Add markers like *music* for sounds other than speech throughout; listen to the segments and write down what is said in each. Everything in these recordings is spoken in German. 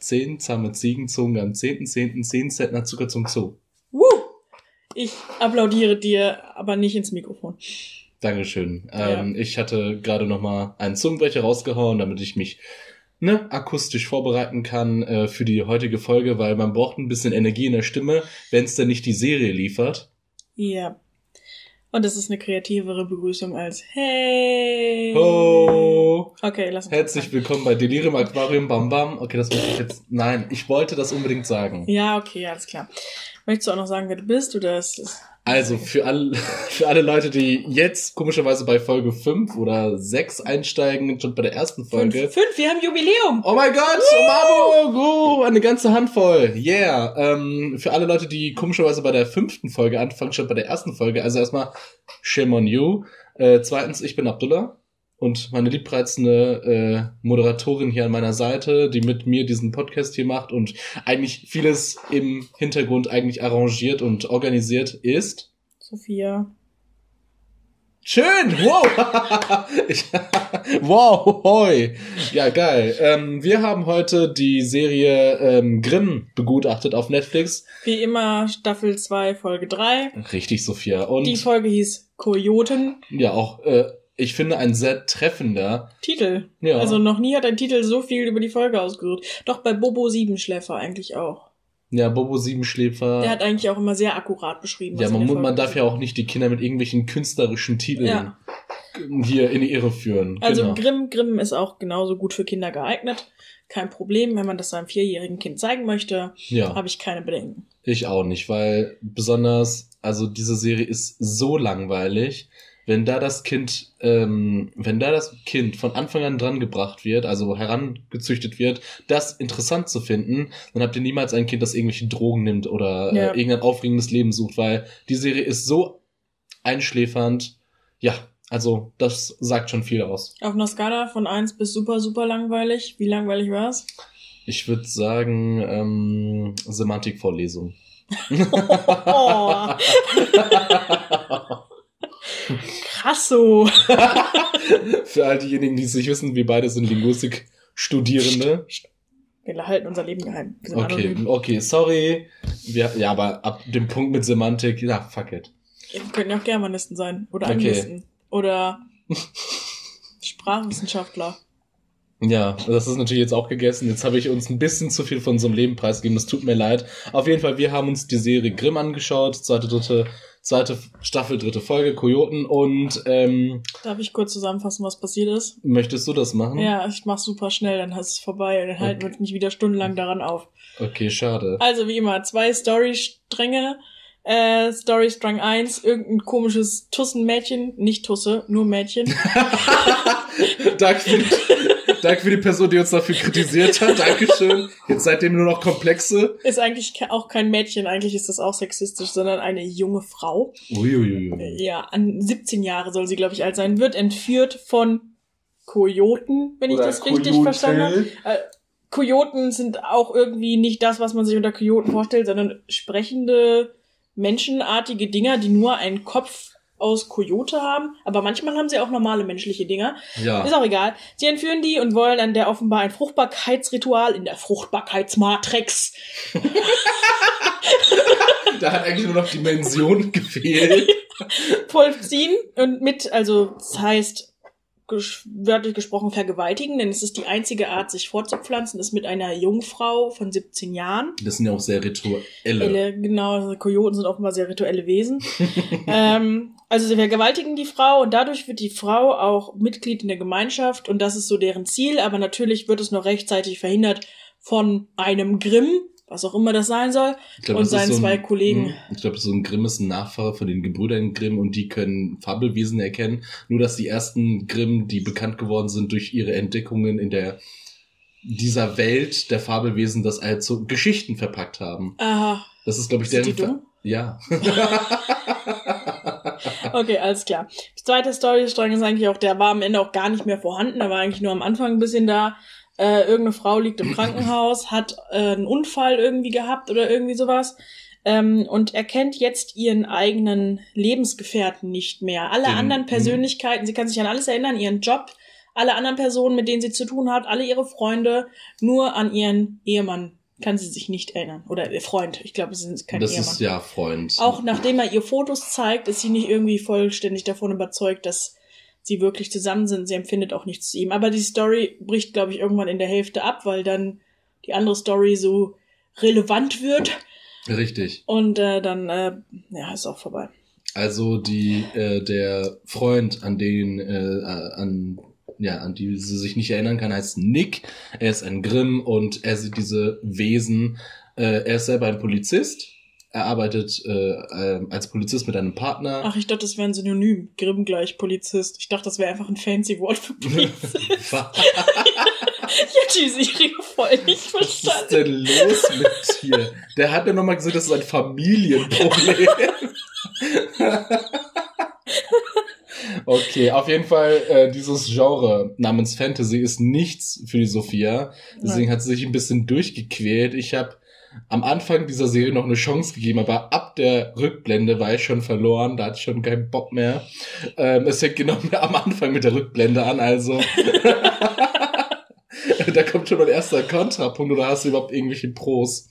Zehn zahme Ziegen zogen am 10.10. 10 Zentner Zucker zum Zoo. Woo! Ich applaudiere dir, aber nicht ins Mikrofon. Dankeschön. Ähm, Ich hatte gerade noch mal einen Zungenbrecher rausgehauen, damit ich mich ne, akustisch vorbereiten kann äh, für die heutige Folge, weil man braucht ein bisschen Energie in der Stimme, wenn es denn nicht die Serie liefert. Ja. Und das ist eine kreativere Begrüßung als Hey. Ho! Okay, lass uns Herzlich willkommen bei Delirium Aquarium Bam Bam. Okay, das muss ich jetzt. Nein, ich wollte das unbedingt sagen. Ja, okay, alles klar. Möchtest du auch noch sagen, wer du bist oder ist es Also für alle, *laughs* für alle Leute, die jetzt komischerweise bei Folge 5 oder 6 einsteigen, schon bei der ersten Folge. Fünf, fünf, wir haben Jubiläum. Oh mein Gott, Mamo, oh, eine ganze Handvoll. Yeah. Ähm, für alle Leute, die komischerweise bei der fünften Folge anfangen, statt bei der ersten Folge. Also erstmal, shame on you. Äh, zweitens, ich bin Abdullah. Und meine liebreizende äh, Moderatorin hier an meiner Seite, die mit mir diesen Podcast hier macht und eigentlich vieles im Hintergrund eigentlich arrangiert und organisiert ist. Sophia. Schön! Wow! *laughs* ich, wow! Hoi! Ja, geil. Ähm, wir haben heute die Serie ähm, Grimm begutachtet auf Netflix. Wie immer Staffel 2, Folge 3. Richtig, Sophia. Und Die Folge hieß Kojoten. ja, auch, äh, ich finde, ein sehr treffender. Titel. Ja. Also noch nie hat ein Titel so viel über die Folge ausgerührt. Doch bei Bobo Siebenschläfer eigentlich auch. Ja, Bobo Siebenschläfer. Der hat eigentlich auch immer sehr akkurat beschrieben. ja, man, man darf ja auch nicht die Kinder mit irgendwelchen künstlerischen Titeln Ja. hier in die Irre führen. Also genau. Grimm, Grimm ist auch genauso gut für Kinder geeignet. Kein Problem, wenn man das seinem vierjährigen Kind zeigen möchte, ja. habe ich keine Bedenken. Ich auch nicht, weil besonders, also diese Serie ist so langweilig. Wenn da das Kind, ähm, wenn da das Kind von Anfang an dran gebracht wird, also herangezüchtet wird, das interessant zu finden, dann habt ihr niemals ein Kind, das irgendwelche Drogen nimmt oder Ja. äh, irgendein aufregendes Leben sucht, weil die Serie ist so einschläfernd. Ja, also das sagt schon viel aus. Auf einer Skala von 1 bis super, super langweilig. Wie langweilig war's? Ich würde sagen, ähm, Semantikvorlesung. *laughs* Oh, *laughs* krass so. *laughs* Für all diejenigen, die es nicht wissen, wir beide sind Linguistik-Studierende. Wir halten unser Leben geheim. Okay, anonym. okay, sorry. Wir, ja, aber ab dem Punkt mit Semantik, ja, fuck it. Wir können ja auch Germanisten sein. Oder Okay. Anglisten. Oder *laughs* Sprachwissenschaftler. Ja, das ist natürlich jetzt auch gegessen. Jetzt habe ich uns ein bisschen zu viel von unserem Leben preisgegeben. Das tut mir leid. Auf jeden Fall, wir haben uns die Serie Grimm angeschaut. Zweite, dritte, zweite Staffel, dritte Folge, Kojoten. Und ähm, Darf ich kurz zusammenfassen, was passiert ist? möchtest du das machen? Ja, ich mach's super schnell, dann ist es vorbei. Dann halten wir uns nicht wieder stundenlang daran auf. Okay, schade. Also wie immer, zwei Storystränge. Äh, Storystrang 1, irgendein komisches Tussenmädchen, nicht Tusse, nur Mädchen. *laughs* *laughs* Danke danke für die Person, die uns dafür kritisiert hat. Dankeschön. Jetzt seitdem nur noch Komplexe. Ist eigentlich auch kein Mädchen, eigentlich ist das auch sexistisch, sondern eine junge Frau. Uiuiui. Ja, an 17 Jahre soll sie, glaube ich, alt sein. Wird entführt von Kojoten, wenn ich das richtig verstanden habe. Äh, Kojoten sind auch irgendwie nicht das, was man sich unter Kojoten vorstellt, sondern sprechende, menschenartige Dinger, die nur einen Kopf aus Kojote haben. Aber manchmal haben sie auch normale menschliche Dinger. Ist Ja. auch egal. Sie entführen die und wollen an der offenbar ein Fruchtbarkeitsritual in der Fruchtbarkeitsmatrix. *laughs* Da hat eigentlich nur noch Dimension gefehlt. vollziehen und mit, also das heißt ges wörtlich gesprochen vergewaltigen, denn es ist die einzige Art, sich fortzupflanzen, ist mit einer Jungfrau von 17 Jahren. Das sind ja auch sehr rituelle. Elle, genau, Kojoten sind offenbar sehr rituelle Wesen. *laughs* ähm, also sie vergewaltigen die Frau und dadurch wird die Frau auch Mitglied in der Gemeinschaft und das ist so deren Ziel, aber natürlich wird es noch rechtzeitig verhindert von einem Grimm, was auch immer das sein soll. Glaub, und seinen so ein- zwei Kollegen. Hm, Ich glaube, so ein Grimm ist ein Nachfahre von den Gebrüdern Grimm und die können Fabelwesen erkennen. Nur, dass die ersten Grimm, die bekannt geworden sind durch ihre Entdeckungen in der dieser Welt der Fabelwesen, das als so Geschichten verpackt haben. Aha, Das ist, glaube ich, dumm? Ja. *laughs* *laughs* Okay, alles klar. Die zweite Storystrang ist eigentlich auch, der war am Ende auch gar nicht mehr vorhanden, der war eigentlich nur am Anfang ein bisschen da. Äh, irgendeine Frau liegt im *clears throat* Krankenhaus, hat äh, einen Unfall irgendwie gehabt oder irgendwie sowas. Ähm, und erkennt jetzt ihren eigenen Lebensgefährten nicht mehr. Alle Den- anderen Persönlichkeiten, sie kann sich an alles erinnern, ihren Job, alle anderen Personen, mit denen sie zu tun hat, alle ihre Freunde, nur an ihren Ehemann kann sie sich nicht erinnern. Oder ihr Freund. Ich glaube, es sind kein das Ehemann. Das ist ja Freund. Auch nachdem er ihr Fotos zeigt, ist sie nicht irgendwie vollständig davon überzeugt, dass sie wirklich zusammen sind. Sie empfindet auch nichts zu ihm. Aber die Story bricht, glaube ich, irgendwann in der Hälfte ab, weil dann die andere Story so relevant wird. Richtig. Und äh, dann, äh, ja, ist auch vorbei. Also die äh, der Freund, an den äh, an ja, an die sie sich nicht erinnern kann, heißt Nick. Er ist ein Grimm und er sieht diese Wesen. Äh, er ist selber ein Polizist. Er arbeitet äh, äh, als Polizist mit einem Partner. Ach, ich dachte, das wäre ein Synonym. Grimm gleich Polizist. Ich dachte, das wäre einfach ein fancy Wort für Polizist. *laughs* *laughs* ich hab die Serie voll nicht verstanden. Was ist denn los mit dir? Der hat mir nochmal gesagt, das ist ein Familienproblem. *laughs* Okay, auf jeden Fall, äh, dieses Genre namens Fantasy ist nichts für die Sophia. Deswegen Nein. hat sie sich ein bisschen durchgequält. Ich habe am Anfang dieser Serie noch eine Chance gegeben, aber ab der Rückblende war ich schon verloren, da hatte ich schon keinen Bock mehr. Ähm, es fängt genau *laughs* am Anfang mit der Rückblende an, also. *laughs* da kommt schon mein erster Kontrapunkt oder hast du überhaupt irgendwelche Pros?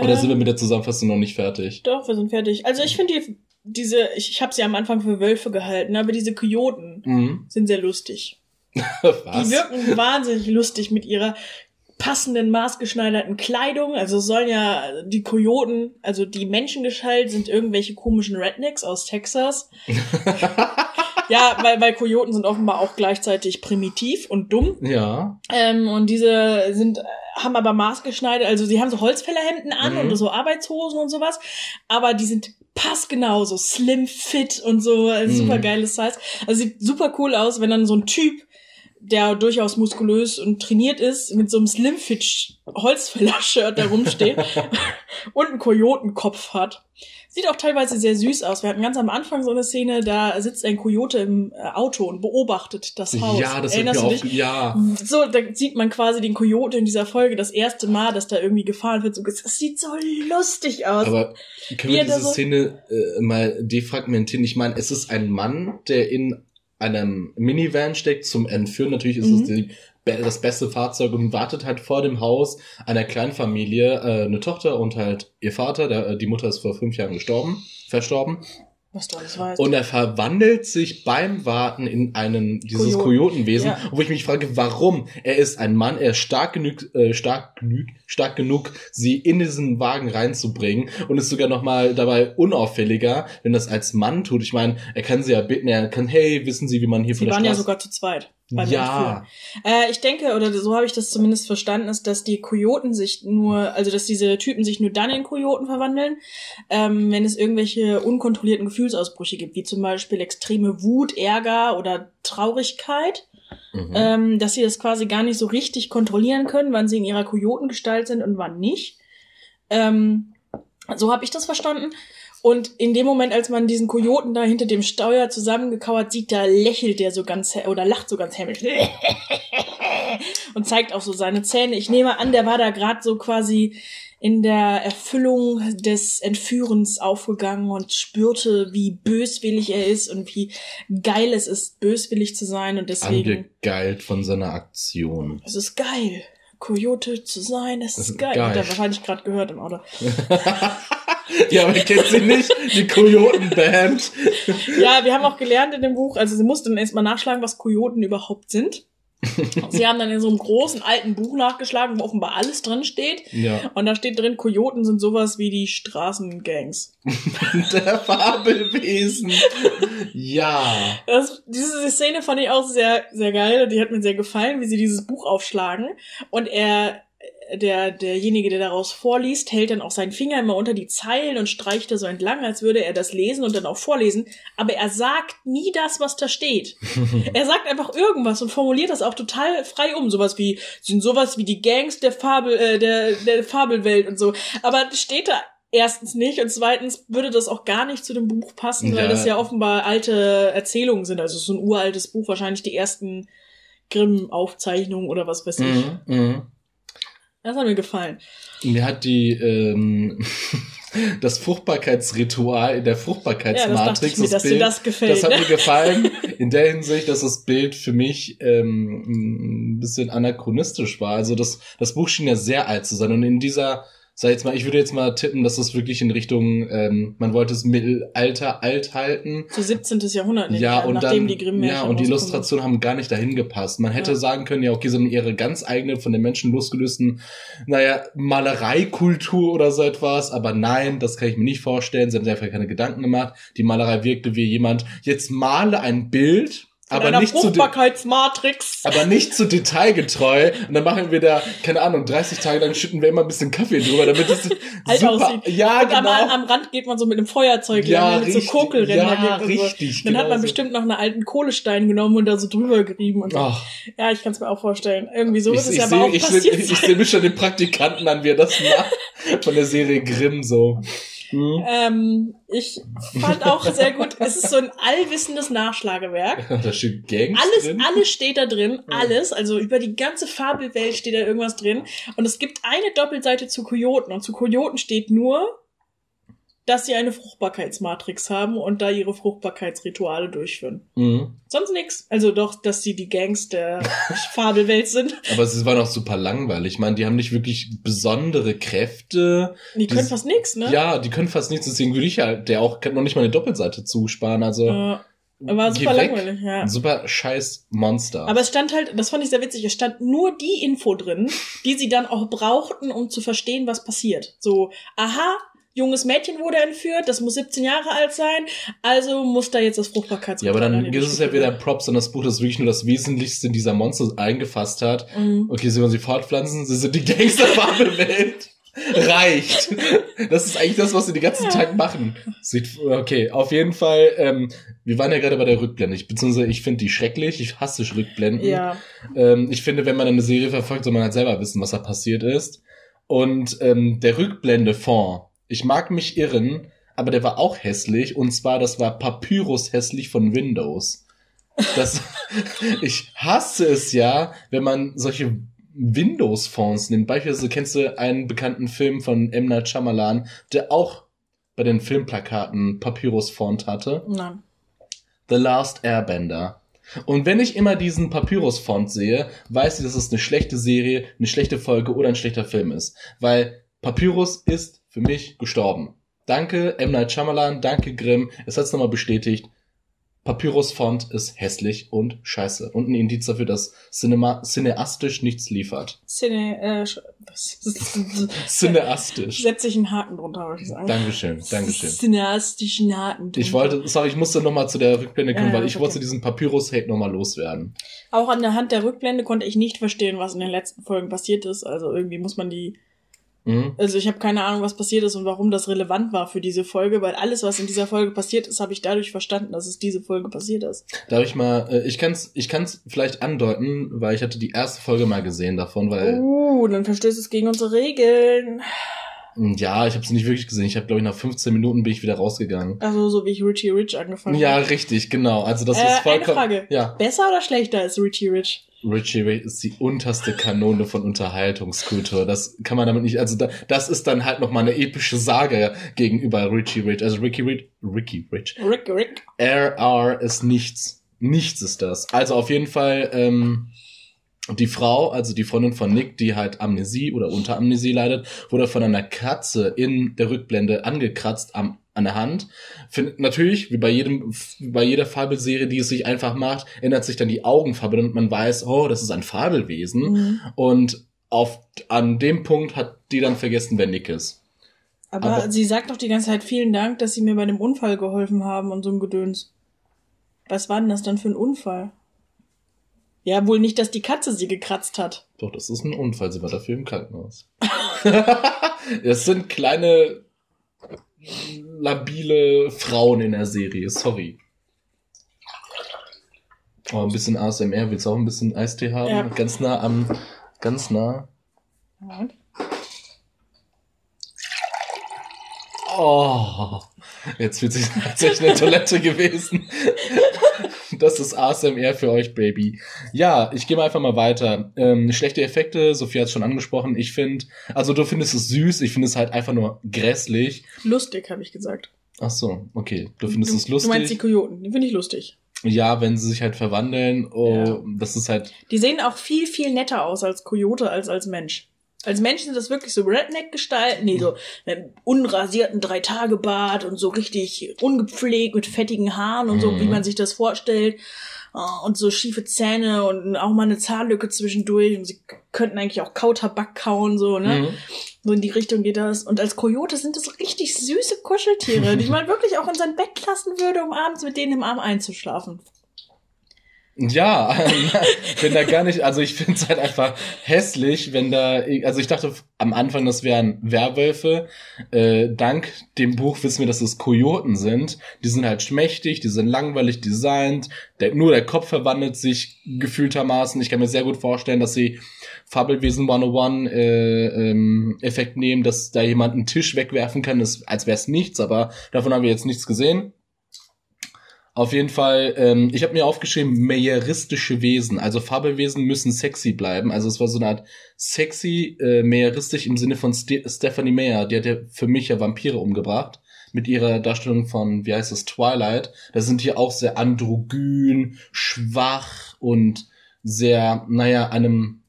Oder sind wir mit der Zusammenfassung noch nicht fertig? Doch, wir sind fertig. Also ich finde die diese, ich, ich habe sie am Anfang für Wölfe gehalten, aber diese Kojoten mhm. sind sehr lustig. *laughs* Was? Die wirken wahnsinnig lustig mit ihrer passenden maßgeschneiderten Kleidung. Also sollen ja die Kojoten, also die Menschengestalt sind irgendwelche komischen Rednecks aus Texas. *laughs* ja, weil, weil Kojoten sind offenbar auch gleichzeitig primitiv und dumm. Ja. Ähm, und diese sind haben aber maßgeschneidert, also sie haben so Holzfällerhemden an mhm. und so Arbeitshosen und sowas, aber die sind passgenau, so slim fit und so, also mhm. super geiles Size. Also sieht super cool aus, wenn dann so ein Typ, der durchaus muskulös und trainiert ist, mit so einem slim fit Holzfäller-Shirt da rumsteht *laughs* und einen Kojotenkopf hat. Sieht auch teilweise sehr süß aus. Wir hatten ganz am Anfang so eine Szene, da sitzt ein Kojote im äh, Auto und beobachtet das Haus. Ja, das Erinnerst du dich? ja. So, da sieht man quasi den Kojote in dieser Folge das erste Mal, dass da irgendwie gefahren wird. Das sieht so lustig aus. Aber können wir diese so Szene äh, mal defragmentieren? Ich meine, es ist ein Mann, der in einem Minivan steckt zum Entführen. Natürlich ist mhm. es die das beste Fahrzeug und wartet halt vor dem Haus einer Kleinfamilie äh, eine Tochter und halt ihr Vater, der, äh, die Mutter ist vor fünf Jahren gestorben, verstorben. Was du alles weißt. Und er verwandelt sich beim Warten in einen, dieses Kojoten. Kojotenwesen, ja. wo ich mich frage, warum? Er ist ein Mann, er ist stark genug, äh, stark genug, stark genug, sie in diesen Wagen reinzubringen und ist sogar nochmal dabei unauffälliger, wenn das als Mann tut. Ich meine, er kann sie ja bitten, er kann, hey, wissen Sie, wie man hier sie von der Straße... Sie waren ja sogar zu zweit beim ja. Äh, ich denke, oder so habe ich das zumindest verstanden, ist, dass die Kojoten sich nur, also dass diese Typen sich nur dann in Kojoten verwandeln, ähm, wenn es irgendwelche unkontrollierten Gefühlsausbrüche gibt, wie zum Beispiel extreme Wut, Ärger oder Traurigkeit. Mhm. Ähm, dass sie das quasi gar nicht so richtig kontrollieren können, wann sie in ihrer Kojotengestalt sind und wann nicht. Ähm, so habe ich das verstanden. Und in dem Moment, als man diesen Kojoten da hinter dem Steuer zusammengekauert sieht, da lächelt der so ganz oder lacht so ganz hämisch *laughs* und zeigt auch so seine Zähne. Ich nehme an, der war da gerade so quasi in der Erfüllung des Entführens aufgegangen und spürte, wie böswillig er ist und wie geil es ist, böswillig zu sein und deswegen. Angegeilt von seiner Aktion. Es ist geil. Coyote zu sein, es ist, ist geil. geil. Hat er wahrscheinlich gerade gehört im Auto. *laughs* ja, aber kennt sie nicht, die Kojotenband. ja, wir haben auch gelernt in dem Buch, also sie musste dann erstmal nachschlagen, was Kojoten überhaupt sind. Sie haben dann in so einem großen alten Buch nachgeschlagen, wo offenbar alles drin steht. Ja. Und da steht drin, Kojoten sind sowas wie die Straßengangs. *laughs* Der Fabelwesen. ja. Das, diese Szene fand ich auch sehr, sehr geil. Die hat mir sehr gefallen, wie sie dieses Buch aufschlagen. Und er der, derjenige, der daraus vorliest, hält dann auch seinen Finger immer unter die Zeilen und streicht da so entlang, als würde er das lesen und dann auch vorlesen. Aber er sagt nie das, was da steht. *laughs* er sagt einfach irgendwas und formuliert das auch total frei um. Sowas wie, sind sowas wie die Gangs der Fabel, äh, der, der Fabelwelt und so. Aber steht da erstens nicht und zweitens würde das auch gar nicht zu dem Buch passen, ja. weil das ja offenbar alte Erzählungen sind. Also so ein uraltes Buch, wahrscheinlich die ersten Grimm-Aufzeichnungen oder was weiß ich. Mhm, mh. Das hat mir gefallen. Mir hat die, ähm, *laughs* das Fruchtbarkeitsritual in der Fruchtbarkeitsmatrix. Ja, das, das, Bild, das, gefällt, das hat mir gefallen. In der Hinsicht, dass das Bild für mich ähm, ein bisschen anachronistisch war. Also das, das Buch schien ja sehr alt zu sein. Und in dieser sag jetzt mal, ich würde jetzt mal tippen, dass das wirklich in Richtung, ähm, man wollte es Mittelalter alt halten. Zu 17. Jahrhundert, nicht, ja, und nachdem dann, die Grimm Ja, und die Illustrationen haben gar nicht dahin gepasst. Man hätte ja. sagen können, ja, okay, sie haben ihre ganz eigene, von den Menschen losgelösten, naja, Malereikultur oder so etwas, aber nein, das kann ich mir nicht vorstellen. Sie haben sich einfach keine Gedanken gemacht. Die Malerei wirkte wie jemand, jetzt male ein Bild, aber einer nicht Fruchtbarkeitsmatrix. Zu aber nicht zu detailgetreu. Und dann machen wir da, keine Ahnung, 30 Tage lang schütten wir immer ein bisschen Kaffee drüber, damit es *laughs* halt super, aussieht. Ja, und genau. Am, am, Rand geht man so mit einem Feuerzeug ja, lang, mit so Kokelränder ja, richtig, so. Dann hat man so. bestimmt noch einen alten Kohlestein genommen und da so drüber gerieben und so. Ach. Ja, ich kann es mir auch vorstellen. Irgendwie so ist es ja aber auch ich passiert. ich, ich sehe mich schon den Praktikanten an, wie er das macht. Von der Serie Grimm so. Mhm. Ähm, ich fand auch sehr gut, es ist so ein allwissendes Nachschlagewerk. *laughs* da steht Gangs alles, drin. Alles steht da drin, alles. Also über die ganze Fabelwelt steht da irgendwas drin. Und es gibt eine Doppelseite zu Kojoten. Und zu Kojoten steht nur, dass sie eine Fruchtbarkeitsmatrix haben und da ihre Fruchtbarkeitsrituale durchführen. Mhm. Sonst nix. Also doch, dass sie die Gangs der *laughs* Fabelwelt sind. Aber es war noch super langweilig. Ich meine, die haben nicht wirklich besondere Kräfte. Die können fast nix, ne? Ja, die können fast nichts. Deswegen würde ich ja der auch noch nicht mal eine Doppelseite zusparen. Also. Äh. War super langweilig, ja. Super scheiß Monster. Aber es stand halt, das fand ich sehr witzig, es stand nur die Info drin, die sie dann auch brauchten, um zu verstehen, was passiert. So, aha, junges Mädchen wurde entführt, das muss 17 Jahre alt sein, also muss da jetzt das Fruchtbarkeitsmittel. Ja, aber dann ist es ja wieder Props an das Buch, das wirklich nur das Wesentlichste in dieser Monster eingefasst hat. Mhm. Okay, sie wollen sie fortpflanzen, sie sind die Gangsterfarbe *laughs* Welt. Reicht. Das ist eigentlich das, was sie den ganzen ja. Tag machen. Sieht, okay, auf jeden Fall, ähm, wir waren ja gerade bei der Rückblende. Ich, beziehungsweise ich finde die schrecklich. Ich hasse Rückblenden. Ja. Ähm, ich finde, wenn man eine Serie verfolgt, soll man halt selber wissen, was da passiert ist. Und ähm, der Rückblende-Fond, ich mag mich irren, aber der war auch hässlich. Und zwar, das war Papyrus hässlich von Windows. Das, *laughs* ich hasse es ja, wenn man solche Windows-Fonts nimmt. Beispielsweise kennst du einen bekannten Film von M. Night Shyamalan, der auch bei den Filmplakaten Papyrus-Font hatte. Nein. The Last Airbender. Und wenn ich immer diesen Papyrus-Font sehe, weiß ich, dass es eine schlechte Serie, eine schlechte Folge oder ein schlechter Film ist. Weil Papyrus ist für mich gestorben. Danke M. Night Shyamalan, danke Grimm. Es hat's nochmal bestätigt. Papyrus-Font ist hässlich und scheiße. Und ein Indiz dafür, dass Cinema, cineastisch nichts liefert. Cine, äh, *laughs* cineastisch. Setze ich einen Haken drunter, würde ich sagen. Dankeschön, Dankeschön. Cineastischen Haken. Drunter. Ich wollte, sorry, ich musste nochmal zu der Rückblende kommen, äh, weil ich okay. wollte diesen Papyrus-Hate nochmal loswerden. Auch an der Hand der Rückblende konnte ich nicht verstehen, was in den letzten Folgen passiert ist. Also irgendwie muss man die Mhm. Also ich habe keine Ahnung, was passiert ist und warum das relevant war für diese Folge, weil alles, was in dieser Folge passiert ist, habe ich dadurch verstanden, dass es diese Folge passiert ist. Darf ich mal, äh, ich kann's, ich kann's vielleicht andeuten, weil ich hatte die erste Folge mal gesehen davon, weil. Uh, dann verstößt es gegen unsere Regeln. Hm, ja, ich habe es nicht wirklich gesehen. Ich habe, glaube ich, nach 15 Minuten bin ich wieder rausgegangen. Also so wie ich Richie Rich angefangen habe. Ja, richtig, genau. Also das äh, ist vollkommen. Eine Frage. Ja. Besser oder schlechter als Richie Rich? Richie Rich ist die unterste Kanone von Unterhaltungskultur. Das kann man damit nicht, also da, das ist dann halt nochmal eine epische Sage gegenüber Richie Rich. Also Ricky Rich, Ricky Rich. Rick, Rick. RR ist nichts. Nichts ist das. Also auf jeden Fall, ähm, die Frau, also die Freundin von Nick, die halt Amnesie oder unter Amnesie leidet, wurde von einer Katze in der Rückblende angekratzt am an der Hand. Find, natürlich, wie bei jedem, bei jeder Fabelserie, die es sich einfach macht, ändert sich dann die Augenfarbe und man weiß, oh, das ist ein Fabelwesen. Mhm. Und auf, an dem Punkt hat die dann vergessen, wer Nick ist. Aber, Aber sie sagt doch die ganze Zeit vielen Dank, dass sie mir bei dem Unfall geholfen haben und so ein Gedöns. Was war denn das dann für ein Unfall? Ja, wohl nicht, dass die Katze sie gekratzt hat. Doch, das ist ein Unfall. Sie war dafür im Krankenhaus. *laughs* Es sind kleine labile Frauen in der Serie. Sorry. Oh, ein bisschen ASMR. Willst du auch ein bisschen Eistee haben? Ja. Ganz nah am, ganz nah. Und? Oh, jetzt fühlt sich tatsächlich eine Toilette gewesen. Das ist ASMR für euch, Baby. Ja, ich gehe mal einfach mal weiter. Ähm, schlechte Effekte, Sophie hat es schon angesprochen. Ich finde, also du findest es süß, ich finde es halt einfach nur grässlich. Lustig, habe ich gesagt. Ach so, okay. Du findest du, es lustig. Du meinst die Kojoten, die finde ich lustig. Ja, wenn sie sich halt verwandeln, oh, ja. das ist halt. Die sehen auch viel, viel netter aus als Kojote als als Mensch. Als Mensch sind das wirklich so Redneck-Gestalten, nee, so mit einem unrasierten Drei-Tage-Bart und so richtig ungepflegt mit fettigen Haaren und so, mhm. wie man sich das vorstellt. Oh, und so schiefe Zähne und auch mal eine Zahnlücke zwischendurch. Und sie könnten eigentlich auch Kautabak kauen, so, ne? Mhm. So in die Richtung geht das. Und als Kojote sind das richtig süße Kuscheltiere, die *laughs* man wirklich auch in sein Bett lassen würde, um abends mit denen im Arm einzuschlafen. Ja, *laughs* bin da gar nicht, also ich finde es halt einfach hässlich, wenn da, also ich dachte am Anfang, das wären Werwölfe. Äh, dank dem Buch wissen wir, dass es Kojoten sind. Die sind halt schmächtig, die sind langweilig designt, der, nur der Kopf verwandelt sich gefühltermaßen. Ich kann mir sehr gut vorstellen, dass sie Fabelwesen 101 äh, ähm, Effekt nehmen, dass da jemand einen Tisch wegwerfen kann, das, als wäre es nichts, aber davon haben wir jetzt nichts gesehen. Auf jeden Fall, ähm, ich habe mir aufgeschrieben, meyeristische Wesen. Also Fabelwesen müssen sexy bleiben. Also es war so eine Art sexy, äh, meyeristisch im Sinne von St Stephanie Meyer. Die hat ja für mich ja Vampire umgebracht. Mit ihrer Darstellung von, wie heißt es, Twilight. Da sind die auch sehr androgyn, schwach und sehr, naja, einem,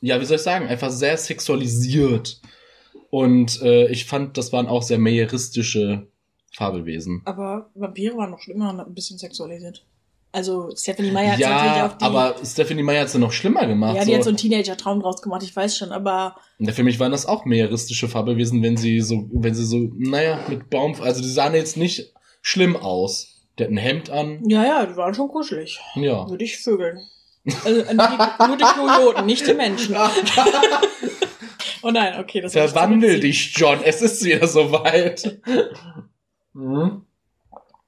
ja, wie soll ich sagen, einfach sehr sexualisiert. Und äh, ich fand, das waren auch sehr meyeristische Fabelwesen. Aber Vampire waren noch schlimmer und ein bisschen sexualisiert. Also Stephanie Meyer hat ja, natürlich auch die. Aber Stephanie Meyer hat es ja noch schlimmer gemacht. Ja, die so. hat so einen Teenager-Traum draus gemacht, ich weiß schon, aber. Ja, für mich waren das auch meeristische Fabelwesen, wenn sie so, wenn sie so, naja, mit Baum, also die sahen jetzt nicht schlimm aus. Der hat ein Hemd an. Ja, ja, die waren schon kuschelig. Ja. Würde ich vögeln. Also, die, nur die Kojoten, nicht die Menschen. *laughs* oh nein, okay, das Verwandel dich, John, es ist wieder soweit. Mhm.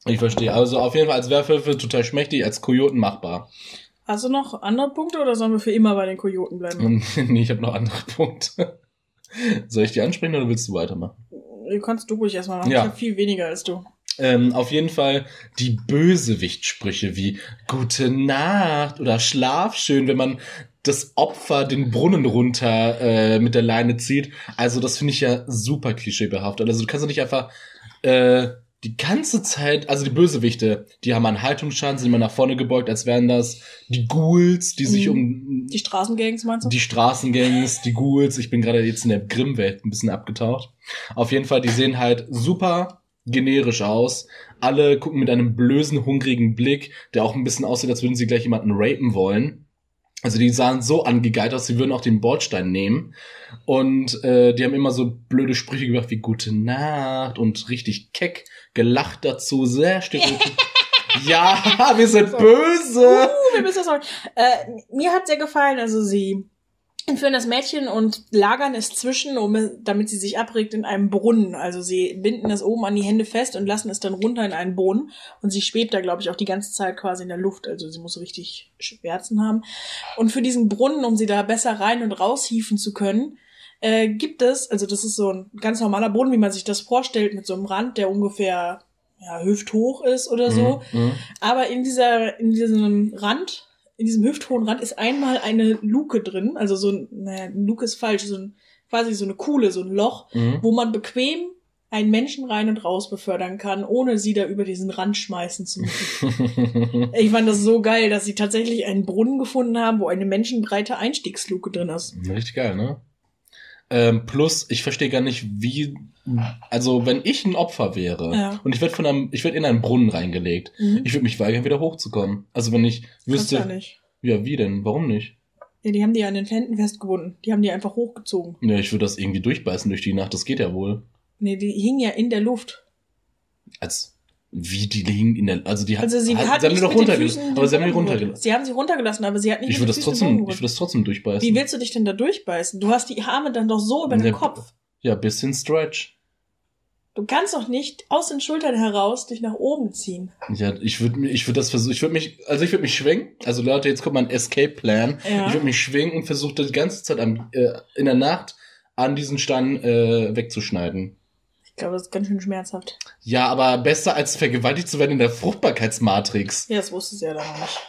Ich verstehe. Also auf jeden Fall als Werwölfe total schmächtig, als Kojoten machbar. Hast du noch andere Punkte oder sollen wir für immer bei den Kojoten bleiben? *laughs* nee, ich habe noch andere Punkte. *laughs* Soll ich die ansprechen oder willst du weitermachen? Du kannst du ruhig erstmal machen. Ja. Ich habe viel weniger als du. Ähm, auf jeden Fall die Bösewichtsprüche wie Gute Nacht oder Schlaf schön, wenn man das Opfer den Brunnen runter äh, mit der Leine zieht. Also das finde ich ja super klischeebehaftet. Also du kannst doch nicht einfach äh, die ganze Zeit, also die Bösewichte, die haben einen Haltungsschaden, sind immer nach vorne gebeugt, als wären das die Ghouls, die sich um... Die Straßengangs meinst du? Die Straßengangs, die Ghouls. Ich bin gerade jetzt in der Grimm-Welt ein bisschen abgetaucht. Auf jeden Fall, die sehen halt super generisch aus. Alle gucken mit einem blösen, hungrigen Blick, der auch ein bisschen aussieht, als würden sie gleich jemanden rapen wollen. Also die sahen so angegeilt aus, sie würden auch den Bordstein nehmen. Und äh, die haben immer so blöde Sprüche gemacht wie Gute Nacht und richtig keck gelacht dazu, sehr stereotyp. *laughs* ja, wir sind böse. Uh, wir müssen das mal. Äh, mir hat sehr gefallen, also sie entführen das Mädchen und lagern es zwischen, um, damit sie sich abregt in einem Brunnen. Also sie binden es oben an die Hände fest und lassen es dann runter in einen Brunnen. Und sie schwebt da, glaube ich, auch die ganze Zeit quasi in der Luft. Also sie muss richtig Schmerzen haben. Und für diesen Brunnen, um sie da besser rein und raushieven zu können, äh, gibt es, also das ist so ein ganz normaler Brunnen, wie man sich das vorstellt, mit so einem Rand, der ungefähr ja, hüfthoch ist oder so. Mhm. mhm. Aber in dieser, in diesem Rand in diesem hüfthohen Rand ist einmal eine Luke drin, also so ein, naja, Luke ist falsch, so ein, quasi so eine Kuhle, so ein Loch, mhm. wo man bequem einen Menschen rein und raus befördern kann, ohne sie da über diesen Rand schmeißen zu müssen. *laughs* ich fand das so geil, dass sie tatsächlich einen Brunnen gefunden haben, wo eine menschenbreite Einstiegsluke drin ist. Richtig geil, ne? Ähm, plus, ich verstehe gar nicht, wie, also wenn ich ein Opfer wäre ja. und ich werde von einem, ich werde in einen Brunnen reingelegt, mhm. ich würde mich weigern, wieder hochzukommen. Also wenn ich wüsste. Ja, nicht. ja, wie denn? Warum nicht? Ja, die haben die an den Händen festgebunden. Die haben die einfach hochgezogen. Ja, ich würde das irgendwie durchbeißen durch die Nacht, das geht ja wohl. Nee, die hingen ja in der Luft. Als wie die liegen in der, also die also sie hat, hat sie haben die doch runtergelassen, aber sie haben die runtergelassen. Sie haben sie runtergelassen, aber sie hat nicht. Ich würde das trotzdem, ich würde das trotzdem durchbeißen. Wie willst du dich denn da durchbeißen? Du hast die Arme dann doch so über den Kopf. Ja, bisschen Stretch. Du kannst doch nicht aus den Schultern heraus dich nach oben ziehen. Ja, ich würde ich würde das versuchen, ich würde mich, also ich würde mich schwingen. Also Leute, jetzt kommt mein Escape Plan. Ja. Ich würde mich schwingen und versuche die ganze Zeit am, äh, in der Nacht an diesen Stein äh, wegzuschneiden glaube, das ist ganz schön schmerzhaft. Ja, aber besser als vergewaltigt zu werden in der Fruchtbarkeitsmatrix. Ja, das wusste sie ja dann nicht.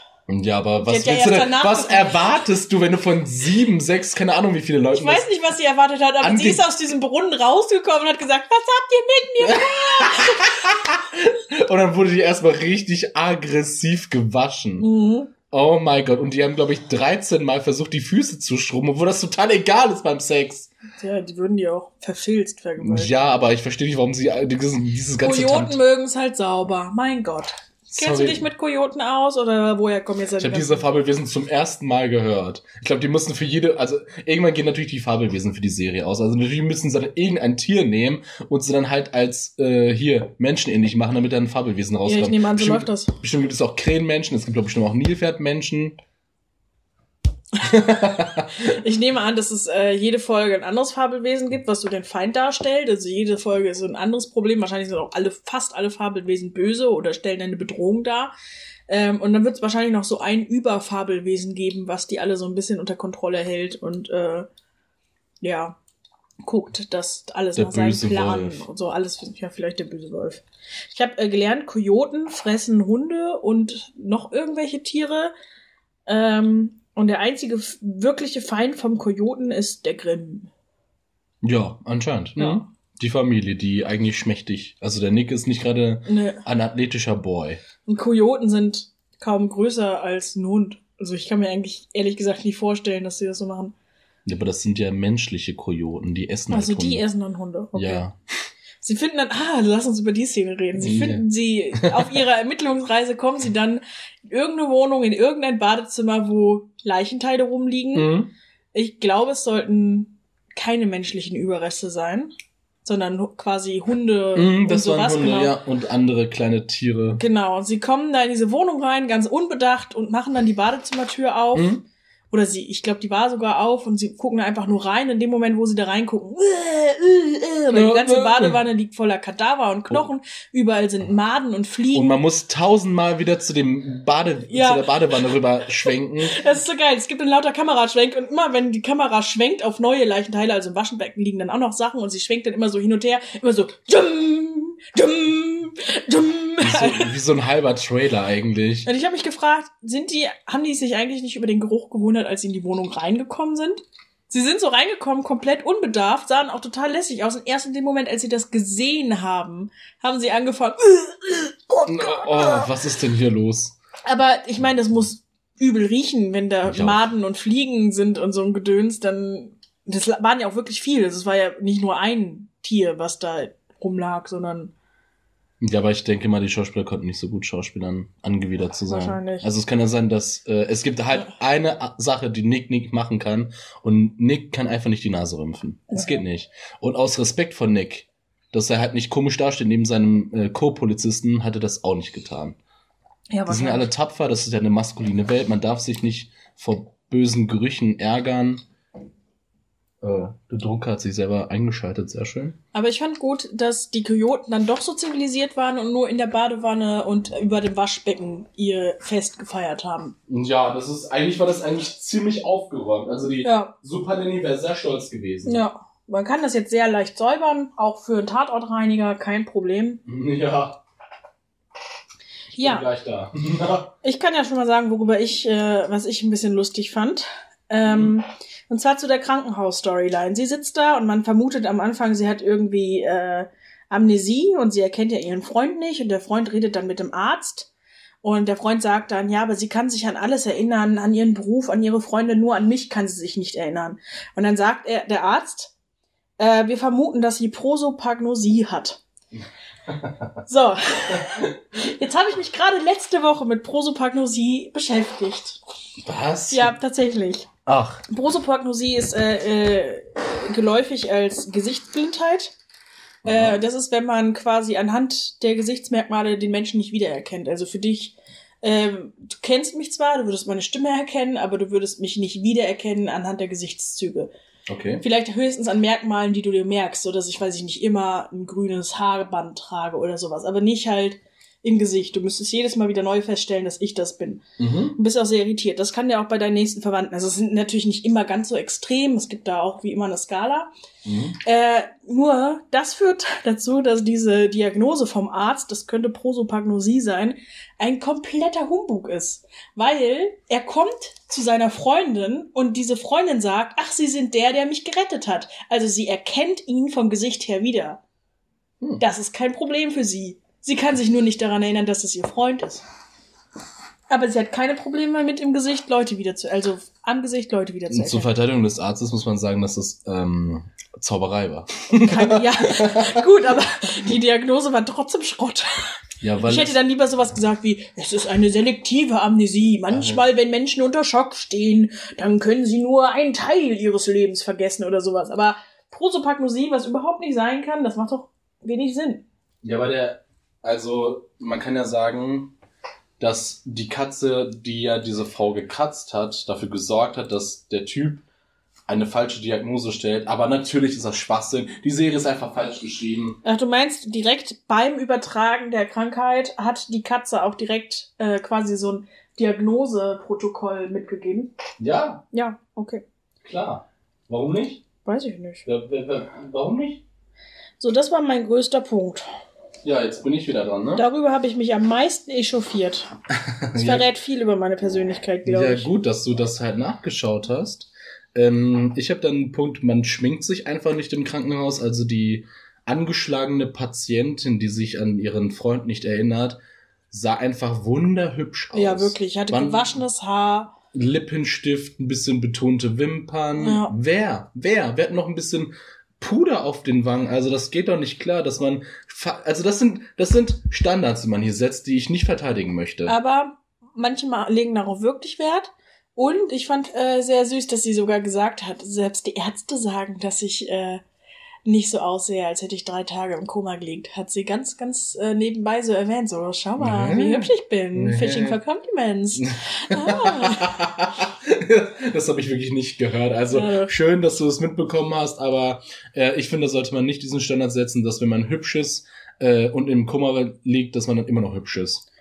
Ja, aber was, ja denn, was erwartest du, wenn du von sieben, sechs, keine Ahnung wie viele Leute. Ich weiß nicht, was sie erwartet hat, aber sie ist aus diesem Brunnen rausgekommen und hat gesagt, was habt ihr mit mir vor? *laughs* und dann wurde die erstmal richtig aggressiv gewaschen. Mhm. Oh mein Gott. Und die haben, glaube ich, 13 Mal versucht, die Füße zu schrubben, obwohl das total egal ist beim Sex. Ja, die würden die auch verfilzt vergewaltigen. Ja, aber ich verstehe nicht, warum sie dieses, dieses ganze Kojoten mögen es halt sauber. Mein Gott. Sorry. Kennst du dich mit Kojoten aus oder woher kommen jetzt Ich habe diese Fabelwesen zum ersten Mal gehört. Ich glaube, die müssen für jede, also irgendwann gehen natürlich die Fabelwesen für die Serie aus. Also natürlich müssen sie dann irgendein Tier nehmen und sie dann halt als äh, hier menschenähnlich machen, damit dann ein Fabelwesen rauskommt. Ja, ich nehme an, so bestimmt, läuft das. Bestimmt gibt es auch Krähenmenschen, es gibt glaube ich bestimmt auch Nilpferdmenschen. *laughs* ich nehme an, dass es äh, jede Folge ein anderes Fabelwesen gibt, was so den Feind darstellt. Also jede Folge ist so ein anderes Problem. Wahrscheinlich sind auch alle, fast alle Fabelwesen böse oder stellen eine Bedrohung dar. Ähm, und dann wird es wahrscheinlich noch so ein Überfabelwesen geben, was die alle so ein bisschen unter Kontrolle hält und äh, ja, guckt, dass alles der nach seinem Plan Wolf. und so alles, ja, vielleicht der böse Wolf. Ich habe äh, gelernt, Kojoten fressen Hunde und noch irgendwelche Tiere. Ähm, und der einzige wirkliche Feind vom Kojoten ist der Grimm. Ja, anscheinend. Ja. Mhm. Die Familie, die eigentlich schmächtig. Also der Nick ist nicht gerade nee. ein athletischer Boy. Und Kojoten sind kaum größer als ein Hund. Also ich kann mir eigentlich ehrlich gesagt nicht vorstellen, dass sie das so machen. Ja, aber das sind ja menschliche Kojoten, die essen Also halt die essen dann Hunde. Okay. Ja. Sie finden dann, ah, lass uns über die Szene reden. Sie finden sie, auf ihrer Ermittlungsreise kommen sie dann in irgendeine Wohnung, in irgendein Badezimmer, wo Leichenteile rumliegen. Mhm. Ich glaube, es sollten keine menschlichen Überreste sein, sondern quasi Hunde mhm, das und sowas. Hunde, genau. ja, und andere kleine Tiere. Genau. Und sie kommen da in diese Wohnung rein, ganz unbedacht und machen dann die Badezimmertür auf. Mhm oder sie, ich glaube, die war sogar auf und sie gucken da einfach nur rein. In dem Moment, wo sie da reingucken, äh, äh, äh, die ganze Badewanne liegt voller Kadaver und Knochen. Überall sind Maden und Fliegen. Und man muss tausendmal wieder zu dem Bade, ja. zu der Badewanne rüber schwenken. *laughs* Das ist so geil. Es gibt einen lauter Kameraschwenk und immer, wenn die Kamera schwenkt auf neue Leichenteile, also im Waschbecken liegen dann auch noch Sachen und sie schwenkt dann immer so hin und her, immer so, dum, dum, dum. Wie so, wie so ein halber Trailer eigentlich. Und ich habe mich gefragt, sind die, haben die sich eigentlich nicht über den Geruch gewundert, als sie in die Wohnung reingekommen sind? Sie sind so reingekommen, komplett unbedarft, sahen auch total lässig aus. Und erst in dem Moment, als sie das gesehen haben, haben sie angefangen. *laughs* Oh, oh was ist denn hier los? Aber ich meine, das muss übel riechen, wenn da ich Maden auch. und Fliegen sind und so ein Gedöns, dann. Das waren ja auch wirklich viel. Das war ja nicht nur ein Tier, was da rumlag, sondern ja, aber ich denke mal, die Schauspieler konnten nicht so gut Schauspielern angewidert zu sein. Wahrscheinlich. Also es kann ja sein, dass äh, es gibt halt ja. eine Sache, die Nick Nick machen kann und Nick kann einfach nicht die Nase rümpfen. Okay. geht nicht. Und aus Respekt von Nick, dass er halt nicht komisch dasteht neben seinem äh, Co-Polizisten, hat er das auch nicht getan. Ja, die sind ja alle tapfer, das ist ja eine maskuline Welt, man darf sich nicht vor bösen Gerüchen ärgern. Äh, der Drucker hat sich selber eingeschaltet, sehr schön. Aber ich fand gut, dass die Kojoten dann doch so zivilisiert waren und nur in der Badewanne und über dem Waschbecken ihr Fest gefeiert haben. Ja, das ist, eigentlich war das eigentlich ziemlich aufgeräumt. Also die ja. Super Nanny wäre sehr stolz gewesen. Ja. Man kann das jetzt sehr leicht säubern, auch für einen Tatortreiniger, kein Problem. *laughs* Ja. Ich ja. Bin gleich da. *laughs* ich kann ja schon mal sagen, worüber ich, äh, was ich ein bisschen lustig fand. Ähm, mhm und zwar zu der Krankenhaus-Storyline. Sie sitzt da und man vermutet am Anfang, sie hat irgendwie äh, Amnesie und sie erkennt ja ihren Freund nicht und der Freund redet dann mit dem Arzt. Und der Freund sagt dann, ja, aber sie kann sich an alles erinnern, an ihren Beruf, an ihre Freunde, nur an mich kann sie sich nicht erinnern. Und dann sagt er, der Arzt, äh, wir vermuten, dass sie Prosopagnosie hat. *laughs* So, jetzt habe ich mich gerade letzte Woche mit Prosopagnosie beschäftigt. Was? Ja, tatsächlich. Ach. Prosopagnosie ist äh, äh, geläufig als Gesichtsblindheit. Äh, das ist, wenn man quasi anhand der Gesichtsmerkmale den Menschen nicht wiedererkennt. Also für dich, äh, du kennst mich zwar, du würdest meine Stimme erkennen, aber du würdest mich nicht wiedererkennen anhand der Gesichtszüge. Okay. Vielleicht höchstens an Merkmalen, die du dir merkst, so dass ich, weiß ich nicht, immer ein grünes Haarband trage oder sowas. Aber nicht halt im Gesicht. Du müsstest jedes Mal wieder neu feststellen, dass ich das bin. Mhm. Du bist auch sehr irritiert. Das kann ja auch bei deinen nächsten Verwandten. Also es sind natürlich nicht immer ganz so extrem. Es gibt da auch wie immer eine Skala. Mhm. Äh, nur das führt *laughs* dazu, dass diese Diagnose vom Arzt, das könnte Prosopagnosie sein, ein kompletter Humbug ist. Weil er kommt zu seiner Freundin und diese Freundin sagt, ach, Sie sind der, der mich gerettet hat. Also sie erkennt ihn vom Gesicht her wieder. Hm. Das ist kein Problem für sie. Sie kann sich nur nicht daran erinnern, dass es ihr Freund ist. Aber sie hat keine Probleme mit im Gesicht Leute wieder zu, also am Gesicht Leute wieder zu erkennen. Zur Verteidigung des Arztes muss man sagen, dass es ähm, Zauberei war. Keine, ja, *laughs* gut, aber die Diagnose war trotzdem Schrott. Ja, weil ich hätte dann lieber sowas gesagt wie, es ist eine selektive Amnesie. Manchmal, wenn Menschen unter Schock stehen, dann können sie nur einen Teil ihres Lebens vergessen oder sowas. Aber Prosopagnosie, was überhaupt nicht sein kann, das macht doch wenig Sinn. Ja, aber der also man kann ja sagen, dass die Katze, die ja diese Frau gekratzt hat, dafür gesorgt hat, dass der Typ eine falsche Diagnose stellt. Aber natürlich ist das Schwachsinn. Die Serie ist einfach falsch geschrieben. Ach, du meinst, direkt beim Übertragen der Krankheit hat die Katze auch direkt äh, quasi so ein Diagnoseprotokoll mitgegeben? Ja. Ja, okay. Klar. Warum nicht? Weiß ich nicht. Warum nicht? So, das war mein größter Punkt. Ja, jetzt bin ich wieder dran, ne? Darüber habe ich mich am meisten echauffiert. Das *laughs* ja. verrät viel über meine Persönlichkeit, glaube ja, ich. Ja, gut, dass du das halt nachgeschaut hast. Ähm, ich habe dann einen Punkt, man schminkt sich einfach nicht im Krankenhaus. Also die angeschlagene Patientin, die sich an ihren Freund nicht erinnert, sah einfach wunderhübsch aus. Ja, wirklich. Hatte Wann gewaschenes Haar. Lippenstift, ein bisschen betonte Wimpern. Ja. Wer? Wer? Wer hat noch ein bisschen Puder auf den Wangen. Also das geht doch nicht klar, dass man, also das sind, das sind Standards, die man hier setzt, die ich nicht verteidigen möchte. Aber manche legen darauf wirklich Wert. Und ich fand äh, sehr süß, dass sie sogar gesagt hat, selbst die Ärzte sagen, dass ich äh, nicht so aussehe, als hätte ich drei Tage im Koma gelegt. Hat sie ganz, ganz äh, nebenbei so erwähnt. So, schau mal, nee. wie hübsch ich bin. Nee. Fishing for Compliments. *laughs* ah. *laughs* *laughs* das habe ich wirklich nicht gehört. Also ja. schön, dass du es mitbekommen hast, aber äh, ich finde, sollte man nicht diesen Standard setzen, dass wenn man hübsch ist äh, und im Koma liegt, dass man dann immer noch hübsch ist.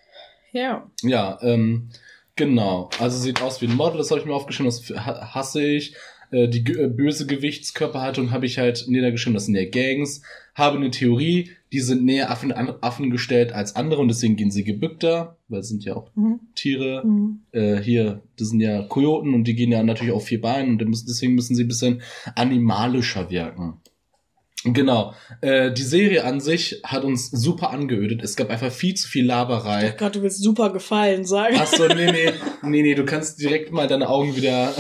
Ja. Ja, ähm, genau. Also sieht aus wie ein Model, das habe ich mir aufgeschrieben, das hasse ich. Äh, die äh, böse Gewichtskörperhaltung habe ich halt niedergeschrieben, das sind ja Gangs. Habe eine Theorie, die sind näher Affen, Affen gestellt als andere und deswegen gehen sie gebückter, weil es sind ja auch mhm. Tiere. Mhm. Äh, hier, das sind ja Kojoten und die gehen ja natürlich auf vier Beinen und deswegen müssen sie ein bisschen animalischer wirken. Genau. Äh, die Serie an sich hat uns super angeödet. Es gab einfach viel zu viel Laberei. Ich gerade, du willst super gefallen sagen. Ach so, nee, nee. Nee, nee, du kannst direkt mal deine Augen wieder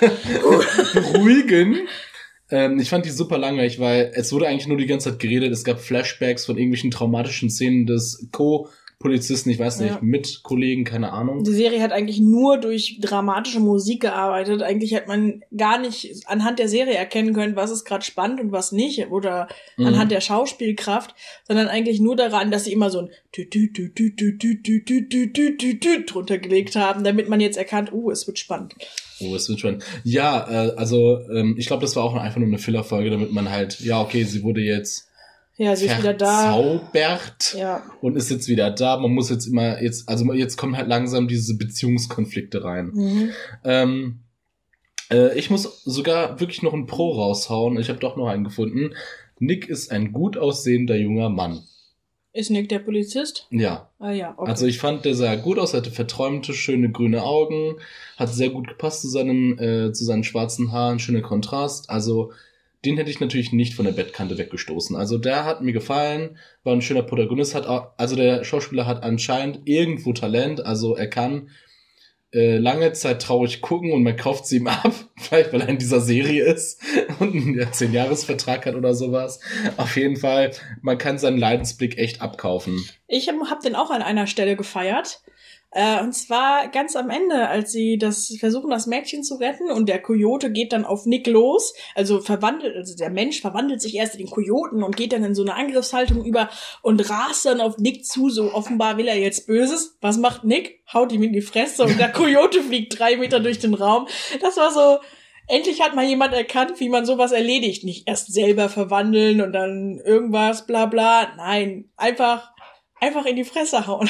*laughs* beruhigen. Ähm, ich fand die super langweilig, weil es wurde eigentlich nur die ganze Zeit geredet. Es gab Flashbacks von irgendwelchen traumatischen Szenen des Co- Polizisten, ich weiß nicht, ja. mit Kollegen, keine Ahnung. Die Serie hat eigentlich nur durch dramatische Musik gearbeitet. Eigentlich hat man gar nicht anhand der Serie erkennen können, was ist gerade spannend und was nicht, oder mhm. anhand der Schauspielkraft, sondern eigentlich nur daran, dass sie immer so ein drunter gelegt haben, damit man jetzt erkannt, oh, es wird spannend. Oh, es wird spannend. Ja, äh, also ähm, ich glaube, das war auch einfach nur eine Fillerfolge, damit man halt, ja, okay, sie wurde jetzt ja, sie ist wieder da. Zaubert ja. und ist jetzt wieder da. Man muss jetzt immer jetzt, also jetzt kommen halt langsam diese Beziehungskonflikte rein. Mhm. Ähm, äh, ich muss sogar wirklich noch ein Pro raushauen. Ich habe doch noch einen gefunden. Nick ist ein gut aussehender junger Mann. Ist Nick der Polizist? Ja. Ah ja, okay. Also ich fand, der sah gut aus, hatte verträumte, schöne grüne Augen, hat sehr gut gepasst zu seinem, äh, zu seinen schwarzen Haaren, schöner Kontrast. Also den hätte ich natürlich nicht von der Bettkante weggestoßen. Also der hat mir gefallen, war ein schöner Protagonist, hat auch, also der Schauspieler hat anscheinend irgendwo Talent, also er kann äh, lange Zeit traurig gucken und man kauft sie ihm *laughs* ab, vielleicht weil er in dieser Serie ist *laughs* und einen 10-Jahres-Vertrag hat oder sowas. Auf jeden Fall, man kann seinen Leidensblick echt abkaufen. Ich hab den auch an einer Stelle gefeiert. Äh, und zwar ganz am Ende, als sie das versuchen, das Mädchen zu retten und der Kojote geht dann auf Nick los, also verwandelt, also der Mensch verwandelt sich erst in den Kojoten und geht dann in so eine Angriffshaltung über und rast dann auf Nick zu, so offenbar will er jetzt Böses. Was macht Nick? Haut ihm in die Fresse und der *laughs* Kojote fliegt drei Meter durch den Raum. Das war so, endlich hat mal jemand erkannt, wie man sowas erledigt. Nicht erst selber verwandeln und dann irgendwas, bla bla. Nein, einfach einfach in die Fresse hauen.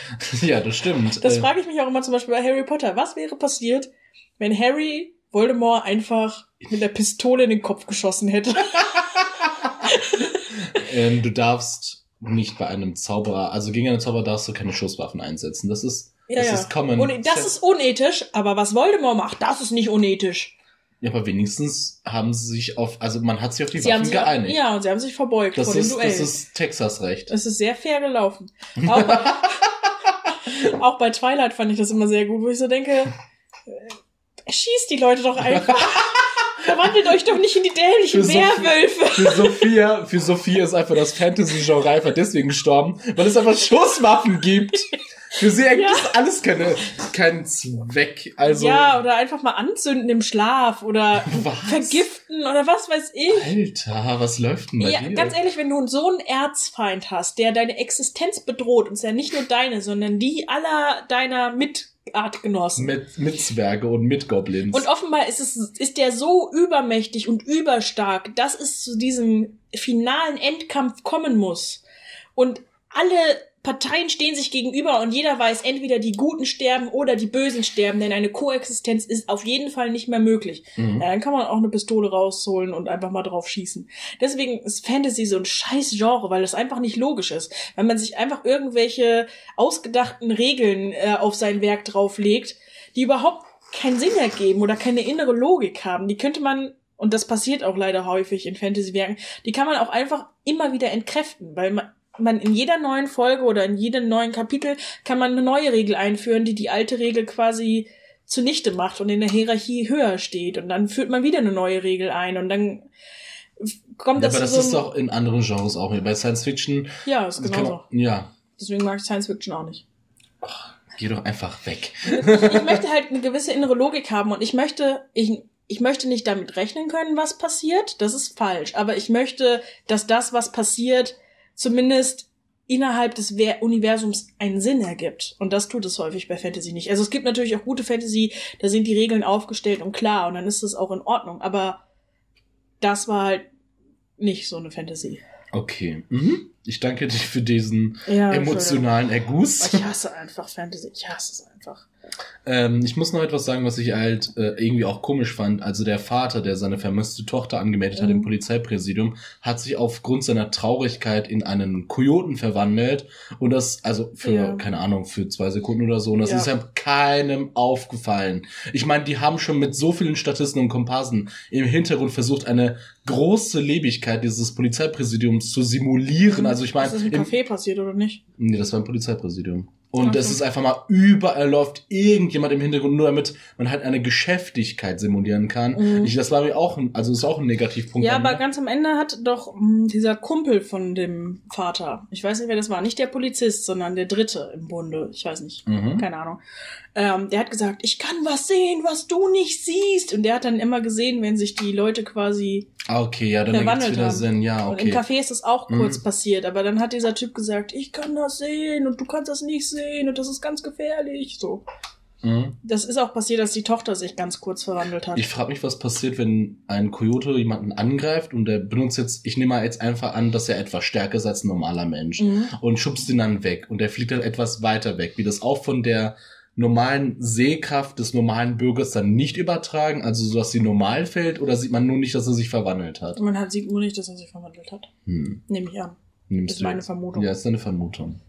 *laughs* Ja, das stimmt. Das äh, frage ich mich auch immer zum Beispiel bei Harry Potter. Was wäre passiert, wenn Harry Voldemort einfach mit der Pistole in den Kopf geschossen hätte? *laughs* ähm, du darfst nicht bei einem Zauberer, also gegen einen Zauberer darfst du keine Schusswaffen einsetzen. Das ist, ja, das ja. ist common. Und das ist unethisch, aber was Voldemort macht, das ist nicht unethisch. Ja, aber wenigstens haben sie sich auf, also man hat sich auf die sie Waffen geeinigt. Ja, und sie haben sich verbeugt das vor ist, dem Duell. Das ist Texas-Recht. Das ist sehr fair gelaufen. Bei, *laughs* *laughs* auch bei Twilight fand ich das immer sehr gut, wo ich so denke, äh, schießt die Leute doch einfach. *laughs* Verwandelt euch doch nicht in die dämlichen Werwölfe. Für Sophia, für Sophia ist einfach das Fantasy-Genre einfach deswegen gestorben, weil es einfach Schusswaffen gibt. Für sie ergibt ja. alles keine, keinen Zweck. Also. Ja, oder einfach mal anzünden im Schlaf oder *laughs* was? vergiften oder was weiß ich. Alter, was läuft denn bei ja, dir? Ganz ehrlich, wenn du so einen Erzfeind hast, der deine Existenz bedroht, und es ja nicht nur deine, sondern die aller deiner Mitartgenossen. Mit, mit Zwerge und mit Goblins. Und offenbar ist es, ist der so übermächtig und überstark, dass es zu diesem finalen Endkampf kommen muss. Und alle Parteien stehen sich gegenüber und jeder weiß, entweder die Guten sterben oder die Bösen sterben, denn eine Koexistenz ist auf jeden Fall nicht mehr möglich. Mhm. Ja, dann kann man auch eine Pistole rausholen und einfach mal drauf schießen. Deswegen ist Fantasy so ein scheiß Genre, weil das einfach nicht logisch ist. Wenn man sich einfach irgendwelche ausgedachten Regeln äh, auf sein Werk drauflegt, die überhaupt keinen Sinn ergeben oder keine innere Logik haben, die könnte man und das passiert auch leider häufig in Fantasy-Werken, die kann man auch einfach immer wieder entkräften, weil man man in jeder neuen Folge oder in jedem neuen Kapitel kann man eine neue Regel einführen, die die alte Regel quasi zunichte macht und in der Hierarchie höher steht. Und dann führt man wieder eine neue Regel ein und dann kommt ja, das. Aber das so ist doch in anderen Genres auch. Bei Science Fiction. Ja, ist genauso. Man, ja. Deswegen mag ich Science Fiction auch nicht. Oh, geh doch einfach weg. Ich, ich möchte halt eine gewisse innere Logik haben und ich möchte, ich, ich möchte nicht damit rechnen können, was passiert. Das ist falsch. Aber ich möchte, dass das, was passiert, zumindest innerhalb des Universums einen Sinn ergibt. Und das tut es häufig bei Fantasy nicht. Also es gibt natürlich auch gute Fantasy, da sind die Regeln aufgestellt und klar und dann ist es auch in Ordnung. Aber das war halt nicht so eine Fantasy. Okay. Mhm. Ich danke dir für diesen ja, emotionalen Erguss. Ich hasse einfach Fantasy. Ich hasse es einfach. Ähm, ich muss noch etwas sagen, was ich halt äh, irgendwie auch komisch fand. Also der Vater, der seine vermisste Tochter angemeldet mhm. hat im mhm. Polizeipräsidium, hat sich aufgrund seiner Traurigkeit in einen Kojoten verwandelt. Und das, also für, ja. keine Ahnung, für zwei Sekunden oder so. Und das ja. ist ja keinem aufgefallen. Ich meine, die haben schon mit so vielen Statisten und Komparsen im Hintergrund versucht, eine große Lebigkeit dieses Polizeipräsidiums zu simulieren. Mhm. Also ich meine. Ist das im Café passiert oder nicht? Nee, das war ein Polizeipräsidium. Und okay. es ist einfach mal überall läuft irgendjemand im Hintergrund, nur damit man halt eine Geschäftigkeit simulieren kann. Mhm. Ich, das war mir auch, ein, also ist auch ein Negativpunkt. Ja, aber ganz am Ende hat doch mh, hm, dieser Kumpel von dem Vater, ich weiß nicht, wer das war, nicht der Polizist, sondern der Dritte im Bunde, ich weiß nicht, mhm. keine Ahnung. Ähm, der hat gesagt, ich kann was sehen, was du nicht siehst. Und der hat dann immer gesehen, wenn sich die Leute quasi ah, okay, ja, dann verwandelt wieder haben. Sinn. Ja, okay. Und im Café ist das auch kurz mhm. passiert, aber dann hat dieser Typ gesagt, ich kann das sehen und du kannst das nicht sehen und das ist ganz gefährlich. So. Mhm. Das ist auch passiert, dass die Tochter sich ganz kurz verwandelt hat. Ich frage mich, was passiert, wenn ein Coyote jemanden angreift und der benutzt jetzt, ich nehme mal jetzt einfach an, dass er etwas stärker ist als ein normaler Mensch mhm. und schubst ihn dann weg und der fliegt dann etwas weiter weg, wie das auch von der normalen Sehkraft des normalen Bürgers dann nicht übertragen, also so, dass sie normal fällt, oder sieht man nur nicht, dass er sich verwandelt hat? Man hat, sieht nur nicht, dass er sich verwandelt hat. Hm. Nehme ich an. Nimmst ist meine? Vermutung. Ja, ist deine Vermutung.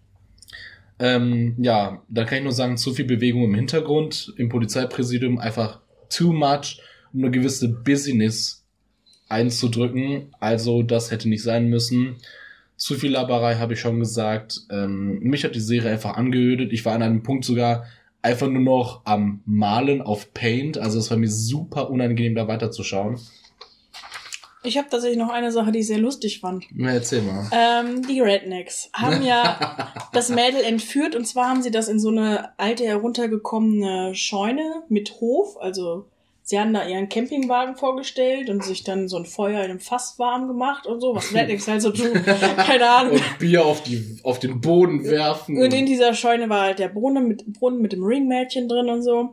Ähm, ja, da kann ich nur sagen, zu viel Bewegung im Hintergrund, im Polizeipräsidium einfach too much, um eine gewisse Business einzudrücken. Also das hätte nicht sein müssen. Zu viel Laberei habe ich schon gesagt. Ähm, mich hat die Serie einfach angeödet. Ich war an einem Punkt sogar, einfach nur noch am Malen auf Paint. Also es war mir super unangenehm, da weiterzuschauen. Ich habe tatsächlich noch eine Sache, die ich sehr lustig fand. Na, erzähl mal. Ähm, die Rednecks haben ja *laughs* das Mädel entführt und zwar haben sie das in so eine alte heruntergekommene Scheune mit Hof, also Sie haben da ihren Campingwagen vorgestellt und sich dann so ein Feuer in einem Fass warm gemacht und so, was Rednecks halt so tun. Keine Ahnung. Und Bier auf, die, auf den Boden werfen. Und in dieser Scheune war halt der Brunnen mit, Brunnen mit dem Ringmädchen drin und so.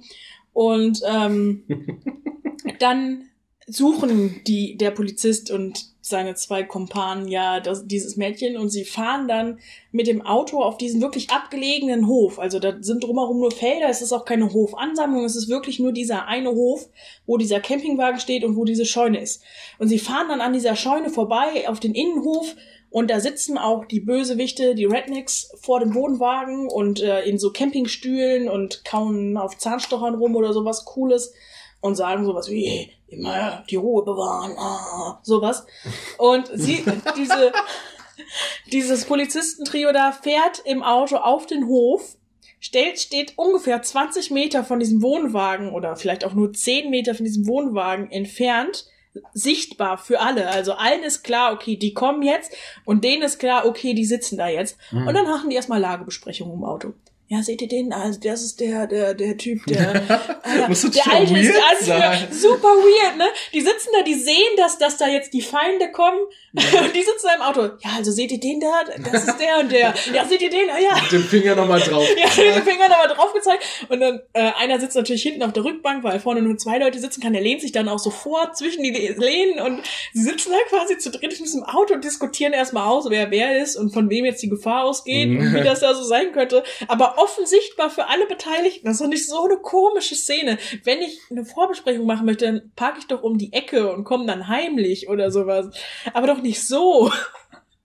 Und ähm, *laughs* dann suchen die, der Polizist und seine zwei Kumpanen ja das, dieses Mädchen und sie fahren dann mit dem Auto auf diesen wirklich abgelegenen Hof. Also da sind drumherum nur Felder, es ist auch keine Hofansammlung, es ist wirklich nur dieser eine Hof, wo dieser Campingwagen steht und wo diese Scheune ist. Und sie fahren dann an dieser Scheune vorbei auf den Innenhof und da sitzen auch die Bösewichte, die Rednecks vor dem Wohnwagen und äh, in so Campingstühlen und kauen auf Zahnstochern rum oder sowas Cooles und sagen sowas wie immer die Ruhe bewahren, ah, sowas. Und sie, *laughs* diese, dieses Polizistentrio da fährt im Auto auf den Hof, stellt, steht ungefähr 20 Meter von diesem Wohnwagen oder vielleicht auch nur 10 Meter von diesem Wohnwagen entfernt sichtbar für alle. Also allen ist klar, okay, die kommen jetzt und denen ist klar, okay, die sitzen da jetzt. Mhm. Und dann machen die erstmal Lagebesprechungen im Auto ja, seht ihr den? Also das ist der, der, der Typ, der, *laughs* Muss der alte ist der super weird, ne? Die sitzen da, die sehen, dass, dass da jetzt die Feinde kommen ja. *laughs* und die sitzen da im Auto. Ja, also seht ihr den da? Das ist der und der. *laughs* Ja, seht ihr den? Ja. Mit dem Finger nochmal drauf. ja, mit dem Finger nochmal drauf gezeigt. Und dann, äh, einer sitzt natürlich hinten auf der Rückbank, weil vorne nur zwei Leute sitzen kann. Der lehnt sich dann auch so vor zwischen die Lehnen und sie sitzen da quasi zu dritt in diesem Auto und diskutieren erstmal aus, wer wer ist und von wem jetzt die Gefahr ausgeht mhm. und wie das da so sein könnte. Aber offensichtbar für alle Beteiligten. Das ist doch nicht so eine komische Szene. Wenn ich eine Vorbesprechung machen möchte, dann parke ich doch um die Ecke und komme dann heimlich oder sowas. Aber doch nicht so.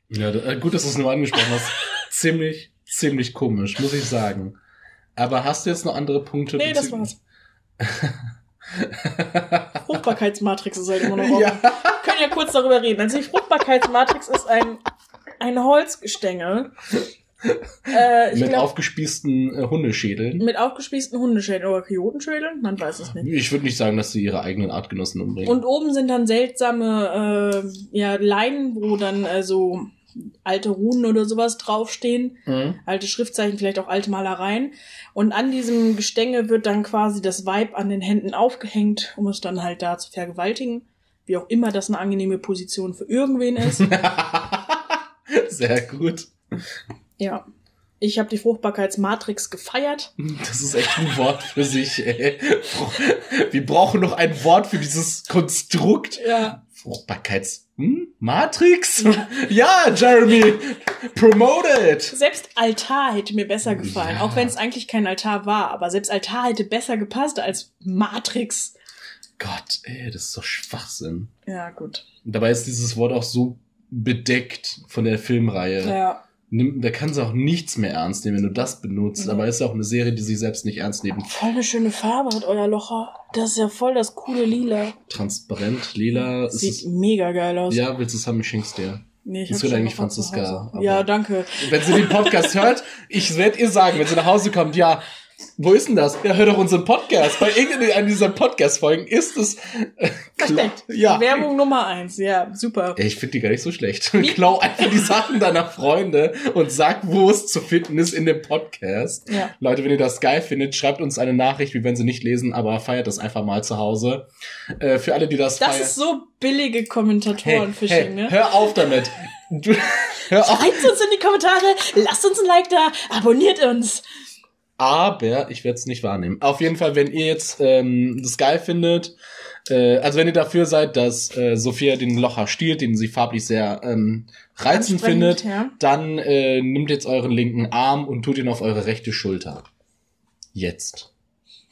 Ja, äh, gut, dass du es nur angesprochen hast. *laughs* ziemlich, ziemlich komisch, muss ich sagen. Aber hast du jetzt noch andere Punkte? Nee, das war's. *laughs* Fruchtbarkeitsmatrix ist halt immer noch *laughs* Ja. Wir können ja kurz darüber reden. Also die Fruchtbarkeitsmatrix ist ein, ein Holzgestänge, äh, mit glaub, aufgespießten äh, Hundeschädeln. Mit aufgespießten Hundeschädeln oder Kojotenschädeln? Man weiß es nicht. Ich würde nicht sagen, dass sie ihre eigenen Artgenossen umbringen. Und oben sind dann seltsame äh, ja, Leinen, wo dann äh, so alte Runen oder sowas draufstehen. Mhm. Alte Schriftzeichen, vielleicht auch alte Malereien. Und an diesem Gestänge wird dann quasi das Weib an den Händen aufgehängt, um es dann halt da zu vergewaltigen. Wie auch immer das eine angenehme Position für irgendwen ist. *laughs* Sehr gut. Ja. Ich habe die Fruchtbarkeitsmatrix gefeiert. *laughs* Das ist echt ein Wort für sich, ey. Wir brauchen noch ein Wort für dieses Konstrukt. Ja. Fruchtbarkeitsmatrix? Hm? Ja. *laughs* ja, Jeremy! Promoted! Selbst Altar hätte mir besser gefallen. Ja. Auch wenn es eigentlich kein Altar war. Aber selbst Altar hätte besser gepasst als Matrix. Gott, ey, das ist doch Schwachsinn. Ja, gut. Und dabei ist dieses Wort auch so bedeckt von der Filmreihe. Ja nimm, da kannst du auch nichts mehr ernst nehmen, wenn du das benutzt. Mhm. Aber es ist ja auch eine Serie, die sich selbst nicht ernst nimmt. Voll eine schöne Farbe hat euer Locher. Das ist ja voll das coole Lila. Transparent, lila. Sieht mega geil aus. Ja, willst du es haben, ich schenk's dir. Nee, ich das wird eigentlich Franziska. Ja, danke. Wenn sie den Podcast hört, *laughs* ich werde ihr sagen, wenn sie nach Hause kommt, ja, wo ist denn das? Ja, hör doch unseren Podcast. Bei irgendeiner *laughs* dieser Podcast-Folgen ist es. Äh, Perfekt. Ja. Werbung Nummer eins. Ja, super. Ich finde die gar nicht so schlecht. Wie? *laughs* Klau einfach die Sachen deiner Freunde und sag, wo es zu finden ist in dem Podcast. Ja. Leute, wenn ihr das geil findet, schreibt uns eine Nachricht, wie wenn sie nicht lesen, aber feiert das einfach mal zu Hause. Äh, für alle, die das Das feiern. ist so billige Kommentatoren-Fishing, hey, hey, ne? Hör auf damit. Du, *laughs* hör auf. Schreibt uns in die Kommentare, lasst uns ein Like da, abonniert uns aber ich werde es nicht wahrnehmen. Auf jeden Fall, wenn ihr jetzt ähm, das geil findet, äh, also wenn ihr dafür seid, dass äh, Sophia den Locher stiehlt, den sie farblich sehr ähm, reizend findet, ja. dann äh, nimmt jetzt euren linken Arm und tut ihn auf eure rechte Schulter. Jetzt.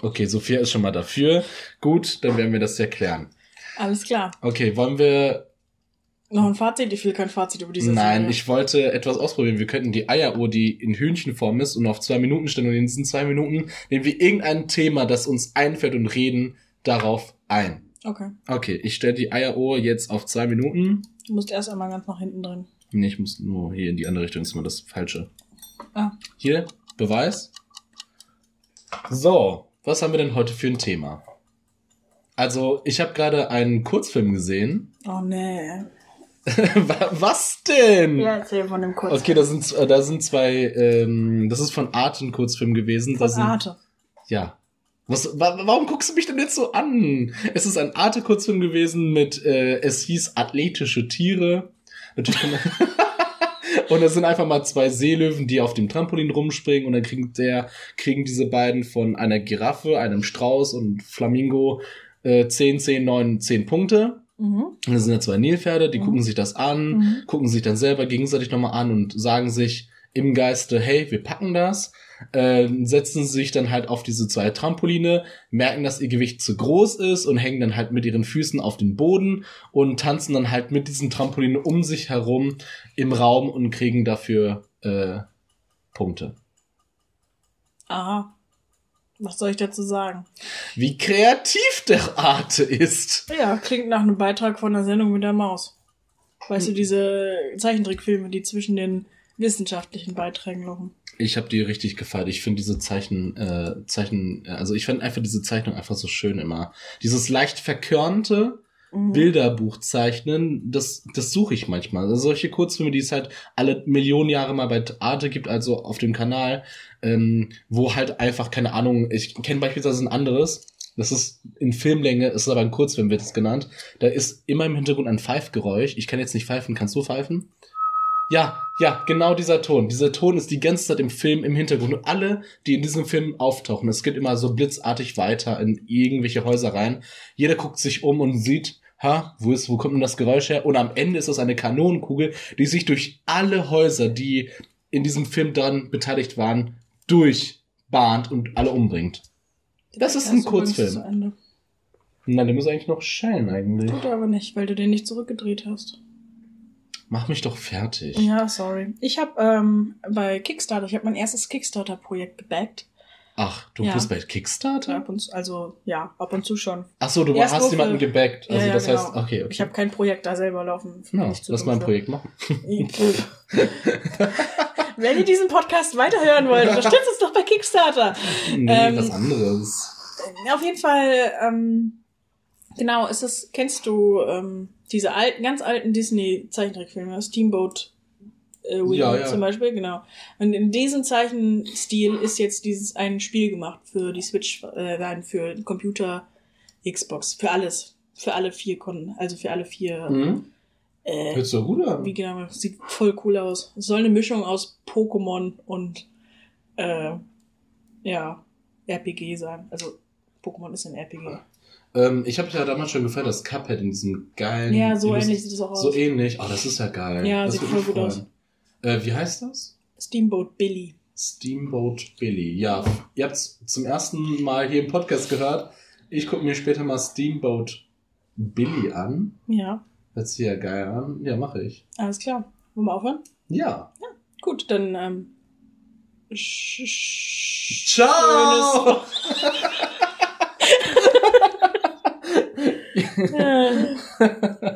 Okay, Sophia ist schon mal dafür. Gut, dann werden wir das erklären. Alles klar. Okay, wollen wir noch ein Fazit? Ich will kein Fazit über diese Nein, Serie. ich wollte etwas ausprobieren. Wir könnten die Eieruhr, die in Hühnchenform ist und auf zwei Minuten stellen und in diesen zwei Minuten nehmen wir irgendein Thema, das uns einfällt und reden darauf ein. Okay. Okay, ich stelle die Eieruhr jetzt auf zwei Minuten. Du musst erst einmal ganz nach hinten drin. Nee, ich muss nur hier in die andere Richtung, das ist immer das Falsche. Ah. Hier, Beweis. So, was haben wir denn heute für ein Thema? Also, ich habe gerade einen Kurzfilm gesehen. Oh nee. *laughs* Was denn? Ja, erzähl von dem Kurzfilm. Okay, da sind, äh, da sind zwei, ähm, das ist von Arte ein Kurzfilm gewesen. Von sind, Arte. Ja. Was, warum guckst du mich denn jetzt so an? Es ist ein Arte-Kurzfilm gewesen mit, äh, es hieß athletische Tiere. Natürlich kann man *laughs* Und da sind einfach mal zwei Seelöwen, die auf dem Trampolin rumspringen und dann kriegen der, kriegen diese beiden von einer Giraffe, einem Strauß und Flamingo äh, 10, 10, 9, 10 Punkte. Mhm. Das sind ja zwei Nilpferde, die mhm. gucken sich das an, mhm. gucken sich dann selber gegenseitig nochmal an und sagen sich im Geiste, hey, wir packen das äh, setzen sich dann halt auf diese zwei Trampoline, merken, dass ihr Gewicht zu groß ist und hängen dann halt mit ihren Füßen auf den Boden und tanzen dann halt mit diesen Trampoline um sich herum im Raum und kriegen dafür äh, Punkte. Aha. Was soll ich dazu sagen? Wie kreativ der Arte ist. Ja, klingt nach einem Beitrag von der Sendung mit der Maus. Weißt hm. du, diese Zeichentrickfilme, die zwischen den wissenschaftlichen Beiträgen laufen. Ich habe die richtig gefeiert. Ich finde diese Zeichen, äh, Zeichen, also ich finde einfach diese Zeichnung einfach so schön immer. Dieses leicht verkörnte mhm. Bilderbuch zeichnen, das, das suche ich manchmal. Also solche Kurzfilme, die es halt alle Millionen Jahre mal bei Arte gibt, also auf dem Kanal, ähm, wo halt einfach, keine Ahnung, ich kenne beispielsweise ein anderes, das ist in Filmlänge, ist aber ein Kurzfilm, wird es genannt. Da ist immer im Hintergrund ein Pfeifgeräusch. Ich kann jetzt nicht pfeifen, kannst du pfeifen? Ja, ja, genau dieser Ton. Dieser Ton ist die ganze Zeit im Film im Hintergrund. Und alle, die in diesem Film auftauchen, es geht immer so blitzartig weiter in irgendwelche Häuser rein. Jeder guckt sich um und sieht, ha, wo ist, wo kommt denn das Geräusch her? Und am Ende ist es eine Kanonenkugel, die sich durch alle Häuser, die in diesem Film daran beteiligt waren, durchbahnt und alle umbringt. Das ist ein Kurzfilm. Nein, der muss eigentlich noch scheinen eigentlich. Tut er aber nicht, weil du den nicht zurückgedreht hast. Mach mich doch fertig. Ja, sorry. Ich habe ähm, bei Kickstarter, ich habe mein erstes Kickstarter-Projekt gebackt. Ach, du ja. bist bei Kickstarter? Ja, ab und zu, also ja, ab und zu schon. Ach so, du Erst hast jemanden gebackt. Also ja, das genau. heißt, okay, okay. Ich habe kein Projekt da selber laufen. Ja, lass mal ein Projekt machen. *laughs* Wenn ihr diesen Podcast weiterhören wollt, unterstützt uns doch bei Kickstarter. Nee, ähm, was anderes. Auf jeden Fall, ähm, genau, ist es, kennst du ähm, diese alten, ganz alten Disney-Zeichentrickfilme, Steamboat äh, Willie ja, ja. zum Beispiel, genau. Und in diesem Zeichenstil ist jetzt dieses ein Spiel gemacht für die Switch, äh, nein, für Computer, Xbox, für alles, für alle vier Kunden, also für alle vier. Mhm. Äh, Hört so gut an. Wie genau, sieht voll cool aus. Es soll eine Mischung aus Pokémon und äh, ja, RPG sein. Also Pokémon ist ein RPG. Ähm, ich habe ja damals schon gefällt, das Cuphead in diesem geilen. Ja, so ähnlich sieht es auch aus. So ähnlich. Oh, das ist ja geil. Ja, das sieht voll gut aus. Äh, wie heißt das? Steamboat Billy. Steamboat Billy. Ja, ihr habt zum ersten Mal hier im Podcast gehört. Ich gucke mir später mal Steamboat Billy an. Ja. Hört sich ja geil an. Ja, mache ich. Alles klar. Wollen wir aufhören? Ja. Ja, gut, dann ähm, Ciao! *laughs*